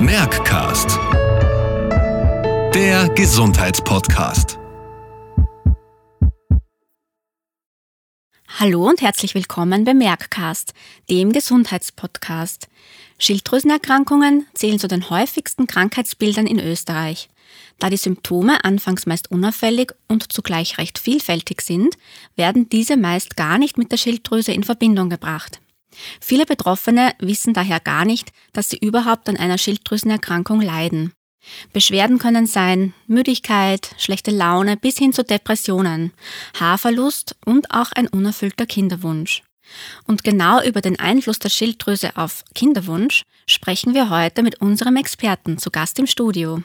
Merckcast. Der Gesundheitspodcast. Hallo und herzlich willkommen bei Merckcast, dem Gesundheitspodcast. Schilddrüsenerkrankungen zählen zu den häufigsten Krankheitsbildern in Österreich. Da die Symptome anfangs meist unauffällig und zugleich recht vielfältig sind, werden diese meist gar nicht mit der Schilddrüse in Verbindung gebracht. Viele Betroffene wissen daher gar nicht, dass sie überhaupt an einer Schilddrüsenerkrankung leiden. Beschwerden können sein Müdigkeit, schlechte Laune bis hin zu Depressionen, Haarverlust und auch ein unerfüllter Kinderwunsch. Und genau über den Einfluss der Schilddrüse auf Kinderwunsch sprechen wir heute mit unserem Experten zu Gast im Studio.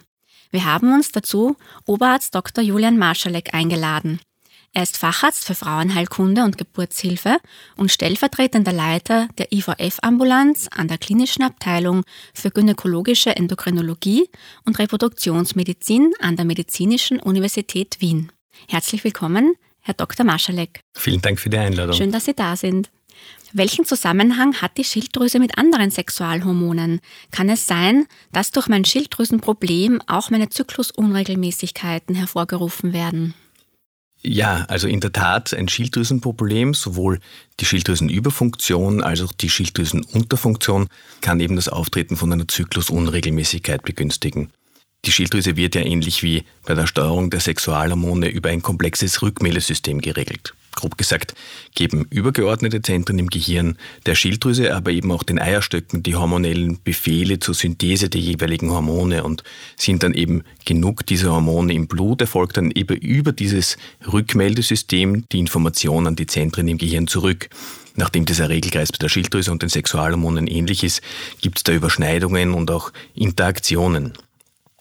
Wir haben uns dazu Oberarzt Dr. Julian Marschalek eingeladen. Er ist Facharzt für Frauenheilkunde und Geburtshilfe und stellvertretender Leiter der IVF-Ambulanz an der klinischen Abteilung für gynäkologische Endokrinologie und Reproduktionsmedizin an der Medizinischen Universität Wien. Herzlich willkommen, Herr Dr. Marschalek. Vielen Dank für die Einladung. Schön, dass Sie da sind. Welchen Zusammenhang hat die Schilddrüse mit anderen Sexualhormonen? Kann es sein, dass durch mein Schilddrüsenproblem auch meine Zyklusunregelmäßigkeiten hervorgerufen werden? Ja, also in der Tat ein Schilddrüsenproblem, sowohl die Schilddrüsenüberfunktion als auch die Schilddrüsenunterfunktion kann eben das Auftreten von einer Zyklusunregelmäßigkeit begünstigen. Die Schilddrüse wird ja ähnlich wie bei der Steuerung der Sexualhormone über ein komplexes Rückmeldesystem geregelt grob gesagt, geben übergeordnete Zentren im Gehirn der Schilddrüse, aber eben auch den Eierstöcken die hormonellen Befehle zur Synthese der jeweiligen Hormone und sind dann eben genug dieser Hormone im Blut, erfolgt dann eben über dieses Rückmeldesystem die Information an die Zentren im Gehirn zurück. Nachdem dieser Regelkreis bei der Schilddrüse und den Sexualhormonen ähnlich ist, gibt es da Überschneidungen und auch Interaktionen.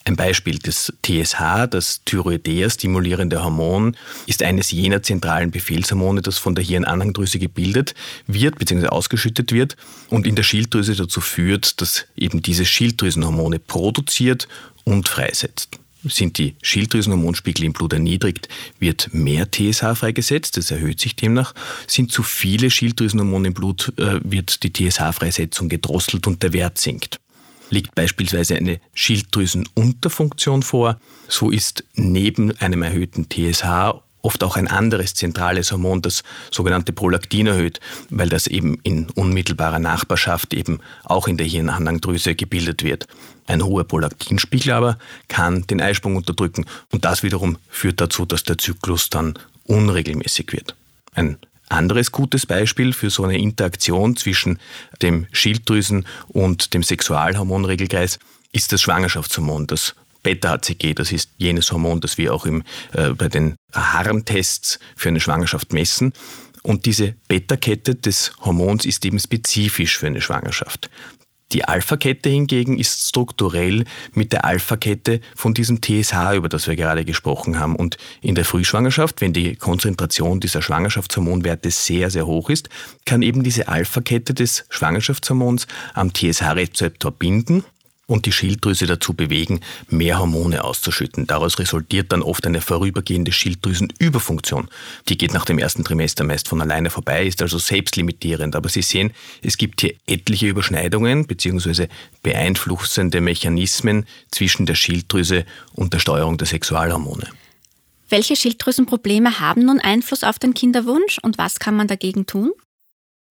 Ein Beispiel, das TSH, das Thyroidea-stimulierende Hormon, ist eines jener zentralen Befehlshormone, das von der Hirnanhangdrüse gebildet wird bzw. ausgeschüttet wird und in der Schilddrüse dazu führt, dass eben diese Schilddrüsenhormone produziert und freisetzt. Sind die Schilddrüsenhormonspiegel im Blut erniedrigt, wird mehr TSH freigesetzt, das erhöht sich demnach. Sind zu viele Schilddrüsenhormone im Blut, äh, wird die TSH-Freisetzung gedrosselt und der Wert sinkt liegt beispielsweise eine Schilddrüsenunterfunktion vor. So ist neben einem erhöhten TSH oft auch ein anderes zentrales Hormon, das sogenannte Prolaktin erhöht, weil das eben in unmittelbarer Nachbarschaft eben auch in der Hirnanhangdrüse gebildet wird. Ein hoher Prolaktinspiegel aber kann den Eisprung unterdrücken und das wiederum führt dazu, dass der Zyklus dann unregelmäßig wird. Ein anderes gutes Beispiel für so eine Interaktion zwischen dem Schilddrüsen- und dem Sexualhormonregelkreis ist das Schwangerschaftshormon, das Beta-HCG, das ist jenes Hormon, das wir auch im, äh, bei den Harntests für eine Schwangerschaft messen. Und diese Beta-Kette des Hormons ist eben spezifisch für eine Schwangerschaft. Die Alpha-Kette hingegen ist strukturell mit der Alpha-Kette von diesem TSH, über das wir gerade gesprochen haben. Und in der Frühschwangerschaft, wenn die Konzentration dieser Schwangerschaftshormonwerte sehr, sehr hoch ist, kann eben diese Alpha-Kette des Schwangerschaftshormons am TSH-Rezeptor binden und die Schilddrüse dazu bewegen, mehr Hormone auszuschütten. Daraus resultiert dann oft eine vorübergehende Schilddrüsenüberfunktion. Die geht nach dem ersten Trimester meist von alleine vorbei, ist also selbstlimitierend. Aber Sie sehen, es gibt hier etliche Überschneidungen bzw. beeinflussende Mechanismen zwischen der Schilddrüse und der Steuerung der Sexualhormone. Welche Schilddrüsenprobleme haben nun Einfluss auf den Kinderwunsch und was kann man dagegen tun?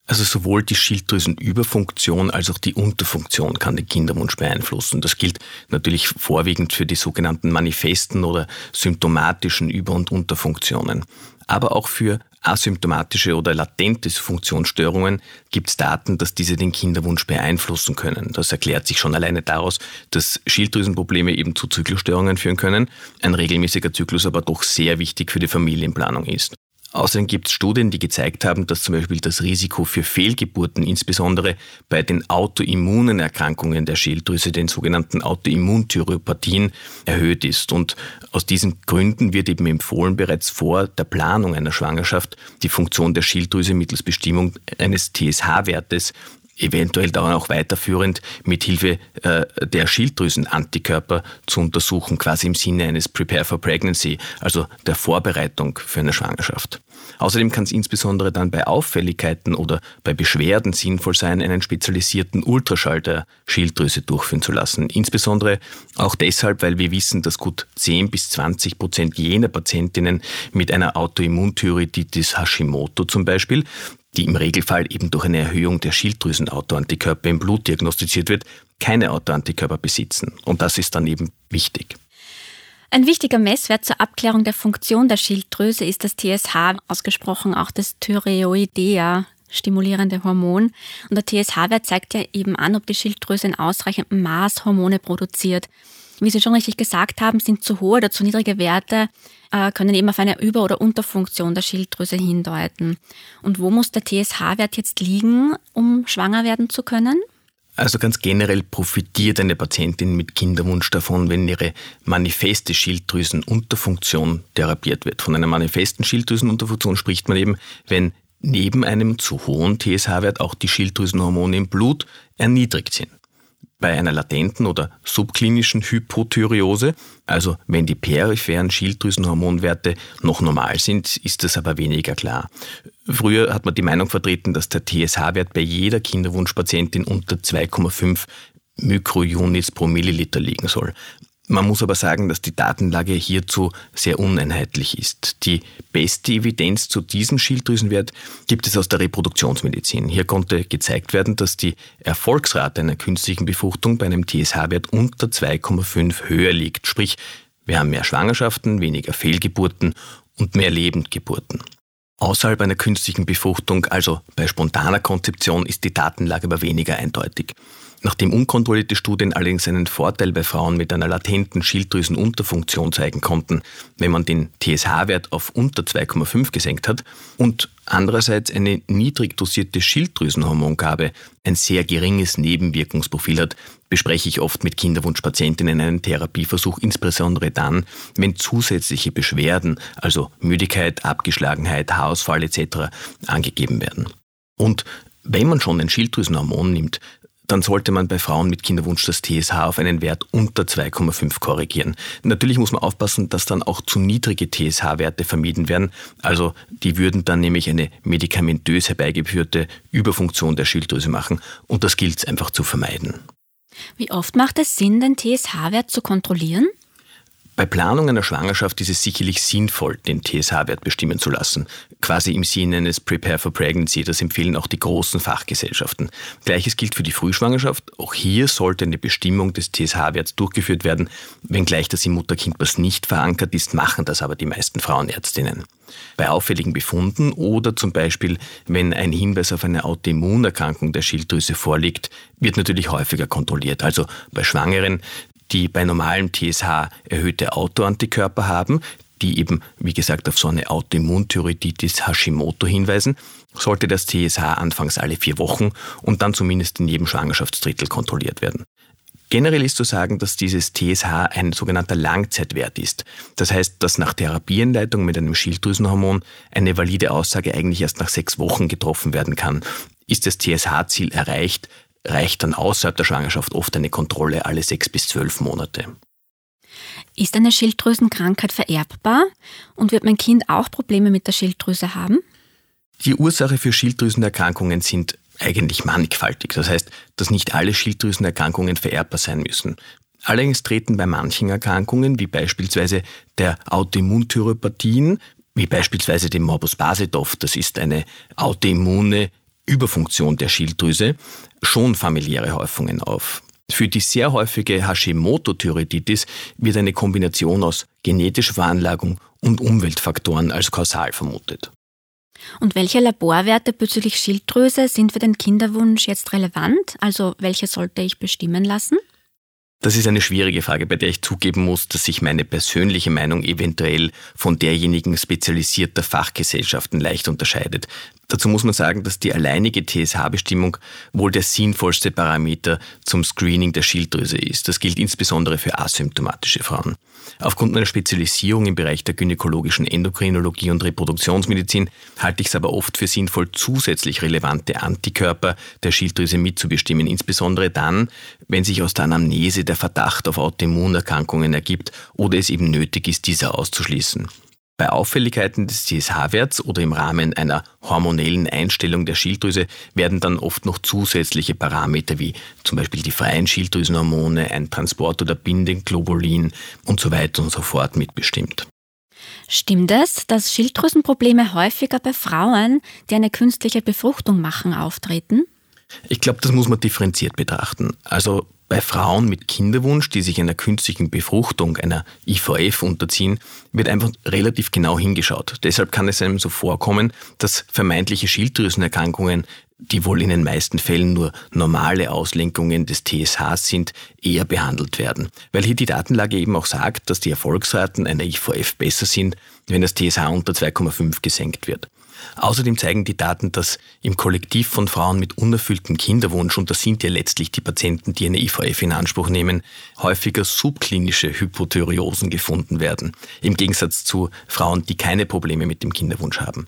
Also sowohl die Schilddrüsenüberfunktion als auch die Unterfunktion kann den Kinderwunsch beeinflussen. Das gilt natürlich vorwiegend für die sogenannten manifesten oder symptomatischen Über- und Unterfunktionen. Aber auch für asymptomatische oder latente Funktionsstörungen gibt es Daten, dass diese den Kinderwunsch beeinflussen können. Das erklärt sich schon alleine daraus, dass Schilddrüsenprobleme eben zu Zyklusstörungen führen können, ein regelmäßiger Zyklus aber doch sehr wichtig für die Familienplanung ist. Außerdem gibt es Studien, die gezeigt haben, dass zum Beispiel das Risiko für Fehlgeburten, insbesondere bei den autoimmunen Erkrankungen der Schilddrüse, den sogenannten Autoimmunthyreopathien, erhöht ist. Und aus diesen Gründen wird eben empfohlen, bereits vor der Planung einer Schwangerschaft die Funktion der Schilddrüse mittels Bestimmung eines TSH-Wertes eventuell dann auch weiterführend mit Hilfe äh, der Schilddrüsenantikörper zu untersuchen, quasi im Sinne eines Prepare for Pregnancy, also der Vorbereitung für eine Schwangerschaft. Außerdem kann es insbesondere dann bei Auffälligkeiten oder bei Beschwerden sinnvoll sein, einen spezialisierten Ultraschall der Schilddrüse durchführen zu lassen. Insbesondere auch deshalb, weil wir wissen, dass gut 10 bis 20 Prozent jener Patientinnen mit einer Autoimmunthyreoiditis Hashimoto zum Beispiel die im Regelfall eben durch eine Erhöhung der Schilddrüsenautoantikörper im Blut diagnostiziert wird, keine Autoantikörper besitzen. Und das ist dann eben wichtig. Ein wichtiger Messwert zur Abklärung der Funktion der Schilddrüse ist das TSH, ausgesprochen auch das Thyreoidea stimulierende Hormon. Und der TSH-Wert zeigt ja eben an, ob die Schilddrüse in ausreichendem Maß Hormone produziert. Wie Sie schon richtig gesagt haben, sind zu hohe oder zu niedrige Werte äh, können eben auf eine Über- oder Unterfunktion der Schilddrüse hindeuten. Und wo muss der TSH-Wert jetzt liegen, um schwanger werden zu können? Also ganz generell profitiert eine Patientin mit Kinderwunsch davon, wenn ihre manifeste Schilddrüsenunterfunktion therapiert wird. Von einer manifesten Schilddrüsenunterfunktion spricht man eben, wenn neben einem zu hohen TSH-Wert auch die Schilddrüsenhormone im Blut erniedrigt sind bei einer latenten oder subklinischen Hypothyreose, also wenn die peripheren Schilddrüsenhormonwerte noch normal sind, ist das aber weniger klar. Früher hat man die Meinung vertreten, dass der TSH-Wert bei jeder Kinderwunschpatientin unter 2,5 Mikrounits pro Milliliter liegen soll. Man muss aber sagen, dass die Datenlage hierzu sehr uneinheitlich ist. Die beste Evidenz zu diesem Schilddrüsenwert gibt es aus der Reproduktionsmedizin. Hier konnte gezeigt werden, dass die Erfolgsrate einer künstlichen Befruchtung bei einem TSH-Wert unter 2,5 höher liegt. Sprich, wir haben mehr Schwangerschaften, weniger Fehlgeburten und mehr Lebendgeburten. Außerhalb einer künstlichen Befruchtung, also bei spontaner Konzeption, ist die Datenlage aber weniger eindeutig. Nachdem unkontrollierte Studien allerdings einen Vorteil bei Frauen mit einer latenten Schilddrüsenunterfunktion zeigen konnten, wenn man den TSH-Wert auf unter 2,5 gesenkt hat und andererseits eine niedrig dosierte Schilddrüsenhormongabe ein sehr geringes Nebenwirkungsprofil hat, bespreche ich oft mit Kinderwunschpatientinnen einen Therapieversuch, insbesondere dann, wenn zusätzliche Beschwerden, also Müdigkeit, Abgeschlagenheit, Haarausfall etc. angegeben werden. Und wenn man schon ein Schilddrüsenhormon nimmt, dann sollte man bei Frauen mit Kinderwunsch das TSH auf einen Wert unter 2,5 korrigieren. Natürlich muss man aufpassen, dass dann auch zu niedrige TSH-Werte vermieden werden. Also die würden dann nämlich eine medikamentös herbeigeführte Überfunktion der Schilddrüse machen und das gilt es einfach zu vermeiden. Wie oft macht es Sinn, den TSH-Wert zu kontrollieren? Bei Planung einer Schwangerschaft ist es sicherlich sinnvoll, den TSH-Wert bestimmen zu lassen. Quasi im Sinne eines Prepare for Pregnancy. Das empfehlen auch die großen Fachgesellschaften. Gleiches gilt für die Frühschwangerschaft. Auch hier sollte eine Bestimmung des TSH-Werts durchgeführt werden. Wenngleich das im Mutterkindpass nicht verankert ist, machen das aber die meisten Frauenärztinnen. Bei auffälligen Befunden oder zum Beispiel, wenn ein Hinweis auf eine Autoimmunerkrankung der Schilddrüse vorliegt, wird natürlich häufiger kontrolliert. Also bei Schwangeren, die bei normalem TSH erhöhte Autoantikörper haben, die eben, wie gesagt, auf so eine Autoimmunthyreoiditis Hashimoto hinweisen, sollte das TSH anfangs alle vier Wochen und dann zumindest in jedem Schwangerschaftsdrittel kontrolliert werden. Generell ist zu sagen, dass dieses TSH ein sogenannter Langzeitwert ist. Das heißt, dass nach Therapieanleitung mit einem Schilddrüsenhormon eine valide Aussage eigentlich erst nach sechs Wochen getroffen werden kann. Ist das TSH-Ziel erreicht, reicht dann außerhalb der Schwangerschaft oft eine Kontrolle alle sechs bis zwölf Monate. Ist eine Schilddrüsenkrankheit vererbbar und wird mein Kind auch Probleme mit der Schilddrüse haben? Die Ursache für Schilddrüsenerkrankungen sind eigentlich mannigfaltig. Das heißt, dass nicht alle Schilddrüsenerkrankungen vererbbar sein müssen. Allerdings treten bei manchen Erkrankungen, wie beispielsweise der Autoimmunthyropathien, wie beispielsweise dem Morbus Basedov, das ist eine autoimmune Überfunktion der Schilddrüse, schon familiäre Häufungen auf. Für die sehr häufige Hashimoto-Thyreoiditis wird eine Kombination aus genetischer Veranlagung und Umweltfaktoren als kausal vermutet. Und welche Laborwerte bezüglich Schilddrüse sind für den Kinderwunsch jetzt relevant? Also welche sollte ich bestimmen lassen? Das ist eine schwierige Frage, bei der ich zugeben muss, dass sich meine persönliche Meinung eventuell von derjenigen spezialisierter Fachgesellschaften leicht unterscheidet. Dazu muss man sagen, dass die alleinige TSH-Bestimmung wohl der sinnvollste Parameter zum Screening der Schilddrüse ist. Das gilt insbesondere für asymptomatische Frauen. Aufgrund meiner Spezialisierung im Bereich der gynäkologischen Endokrinologie und Reproduktionsmedizin halte ich es aber oft für sinnvoll, zusätzlich relevante Antikörper der Schilddrüse mitzubestimmen, insbesondere dann, wenn sich aus der Anamnese der Verdacht auf Autoimmunerkrankungen ergibt oder es eben nötig ist, diese auszuschließen. Bei Auffälligkeiten des TSH-Werts oder im Rahmen einer hormonellen Einstellung der Schilddrüse werden dann oft noch zusätzliche Parameter wie zum Beispiel die freien Schilddrüsenhormone, ein Transport- oder Bindeglobulin und so weiter und so fort mitbestimmt. Stimmt es, dass Schilddrüsenprobleme häufiger bei Frauen, die eine künstliche Befruchtung machen, auftreten? Ich glaube, das muss man differenziert betrachten. Also bei Frauen mit Kinderwunsch, die sich einer künstlichen Befruchtung, einer IVF unterziehen, wird einfach relativ genau hingeschaut. Deshalb kann es einem so vorkommen, dass vermeintliche Schilddrüsenerkrankungen, die wohl in den meisten Fällen nur normale Auslenkungen des TSHs sind, eher behandelt werden. Weil hier die Datenlage eben auch sagt, dass die Erfolgsraten einer IVF besser sind, wenn das TSH unter 2,5 gesenkt wird. Außerdem zeigen die Daten, dass im Kollektiv von Frauen mit unerfülltem Kinderwunsch, und das sind ja letztlich die Patienten, die eine IVF in Anspruch nehmen, häufiger subklinische Hypothyreosen gefunden werden, im Gegensatz zu Frauen, die keine Probleme mit dem Kinderwunsch haben.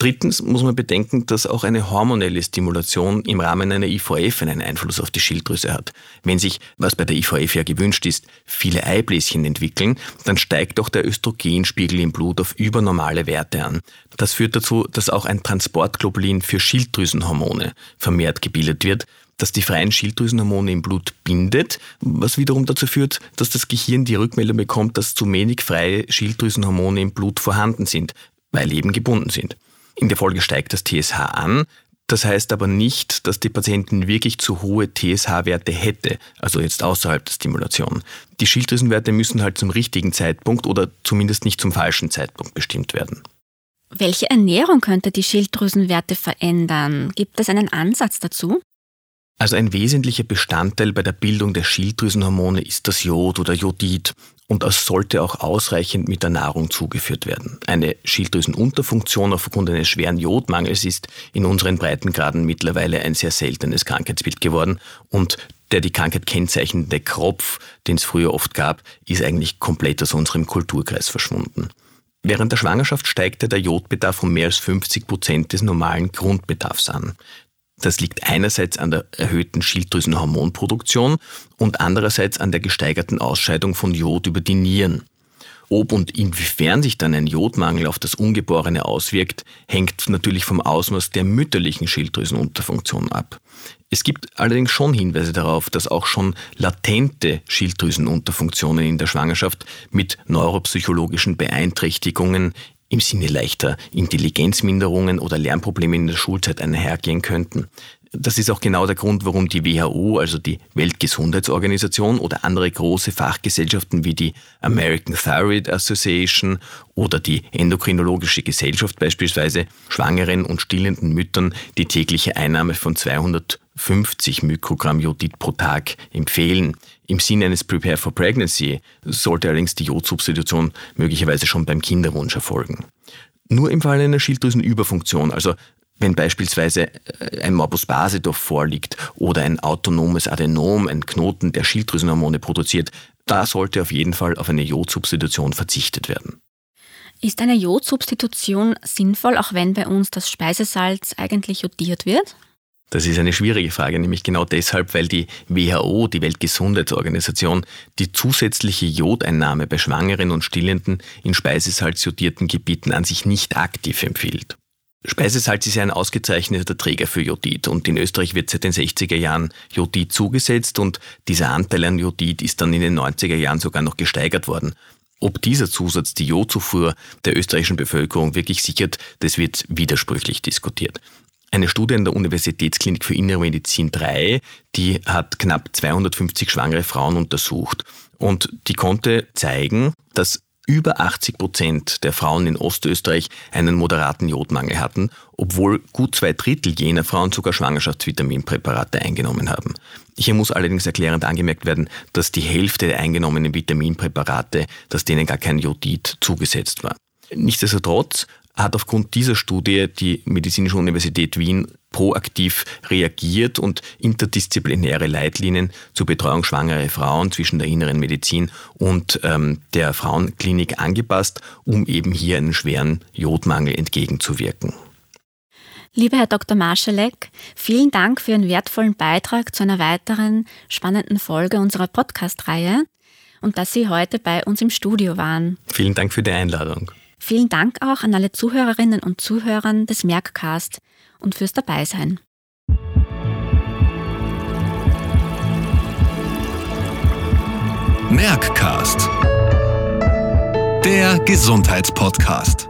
Drittens muss man bedenken, dass auch eine hormonelle Stimulation im Rahmen einer IVF einen Einfluss auf die Schilddrüse hat. Wenn sich, was bei der IVF ja gewünscht ist, viele Eibläschen entwickeln, dann steigt auch der Östrogenspiegel im Blut auf übernormale Werte an. Das führt dazu, dass auch ein Transportglobulin für Schilddrüsenhormone vermehrt gebildet wird, das die freien Schilddrüsenhormone im Blut bindet, was wiederum dazu führt, dass das Gehirn die Rückmeldung bekommt, dass zu wenig freie Schilddrüsenhormone im Blut vorhanden sind, weil eben gebunden sind. In der Folge steigt das TSH an. Das heißt aber nicht, dass die Patientin wirklich zu hohe TSH-Werte hätte, also jetzt außerhalb der Stimulation. Die Schilddrüsenwerte müssen halt zum richtigen Zeitpunkt oder zumindest nicht zum falschen Zeitpunkt bestimmt werden. Welche Ernährung könnte die Schilddrüsenwerte verändern? Gibt es einen Ansatz dazu? Also ein wesentlicher Bestandteil bei der Bildung der Schilddrüsenhormone ist das Jod oder Jodid und es sollte auch ausreichend mit der Nahrung zugeführt werden. Eine Schilddrüsenunterfunktion aufgrund eines schweren Jodmangels ist in unseren Breitengraden mittlerweile ein sehr seltenes Krankheitsbild geworden und der die Krankheit kennzeichnende Kropf, den es früher oft gab, ist eigentlich komplett aus unserem Kulturkreis verschwunden. Während der Schwangerschaft steigte der Jodbedarf um mehr als 50 Prozent des normalen Grundbedarfs an. Das liegt einerseits an der erhöhten Schilddrüsenhormonproduktion und andererseits an der gesteigerten Ausscheidung von Jod über die Nieren. Ob und inwiefern sich dann ein Jodmangel auf das Ungeborene auswirkt, hängt natürlich vom Ausmaß der mütterlichen Schilddrüsenunterfunktion ab. Es gibt allerdings schon Hinweise darauf, dass auch schon latente Schilddrüsenunterfunktionen in der Schwangerschaft mit neuropsychologischen Beeinträchtigungen im Sinne leichter Intelligenzminderungen oder Lernprobleme in der Schulzeit einhergehen könnten. Das ist auch genau der Grund, warum die WHO, also die Weltgesundheitsorganisation oder andere große Fachgesellschaften wie die American Thyroid Association oder die Endokrinologische Gesellschaft beispielsweise schwangeren und stillenden Müttern die tägliche Einnahme von 250 Mikrogramm Jodid pro Tag empfehlen. Im Sinne eines Prepare for Pregnancy sollte allerdings die Jodsubstitution möglicherweise schon beim Kinderwunsch erfolgen. Nur im Fall einer Schilddrüsenüberfunktion, also wenn beispielsweise äh, ein Morbus Basedorf vorliegt oder ein autonomes Adenom, ein Knoten, der Schilddrüsenhormone produziert, da sollte auf jeden Fall auf eine Jodsubstitution verzichtet werden. Ist eine Jodsubstitution sinnvoll, auch wenn bei uns das Speisesalz eigentlich jodiert wird? Das ist eine schwierige Frage, nämlich genau deshalb, weil die WHO, die Weltgesundheitsorganisation, die zusätzliche Jodeinnahme bei Schwangeren und Stillenden in speisesalzjodierten Gebieten an sich nicht aktiv empfiehlt. Speisesalz ist ein ausgezeichneter Träger für Jodid und in Österreich wird seit den 60er Jahren Jodid zugesetzt und dieser Anteil an Jodid ist dann in den 90er Jahren sogar noch gesteigert worden. Ob dieser Zusatz die Jodzufuhr der österreichischen Bevölkerung wirklich sichert, das wird widersprüchlich diskutiert. Eine Studie an der Universitätsklinik für Innere Medizin 3, die hat knapp 250 schwangere Frauen untersucht und die konnte zeigen, dass über 80 Prozent der Frauen in Ostösterreich einen moderaten Jodmangel hatten, obwohl gut zwei Drittel jener Frauen sogar Schwangerschaftsvitaminpräparate eingenommen haben. Hier muss allerdings erklärend angemerkt werden, dass die Hälfte der eingenommenen Vitaminpräparate, dass denen gar kein Jodid zugesetzt war. Nichtsdestotrotz hat aufgrund dieser Studie die Medizinische Universität Wien proaktiv reagiert und interdisziplinäre Leitlinien zur Betreuung schwangerer Frauen zwischen der inneren Medizin und ähm, der Frauenklinik angepasst, um eben hier einen schweren Jodmangel entgegenzuwirken. Lieber Herr Dr. Marschalek, vielen Dank für Ihren wertvollen Beitrag zu einer weiteren spannenden Folge unserer Podcast-Reihe und dass Sie heute bei uns im Studio waren. Vielen Dank für die Einladung. Vielen Dank auch an alle Zuhörerinnen und Zuhörern des Merckcast und fürs Dabeisein. Merckcast. Der Gesundheitspodcast.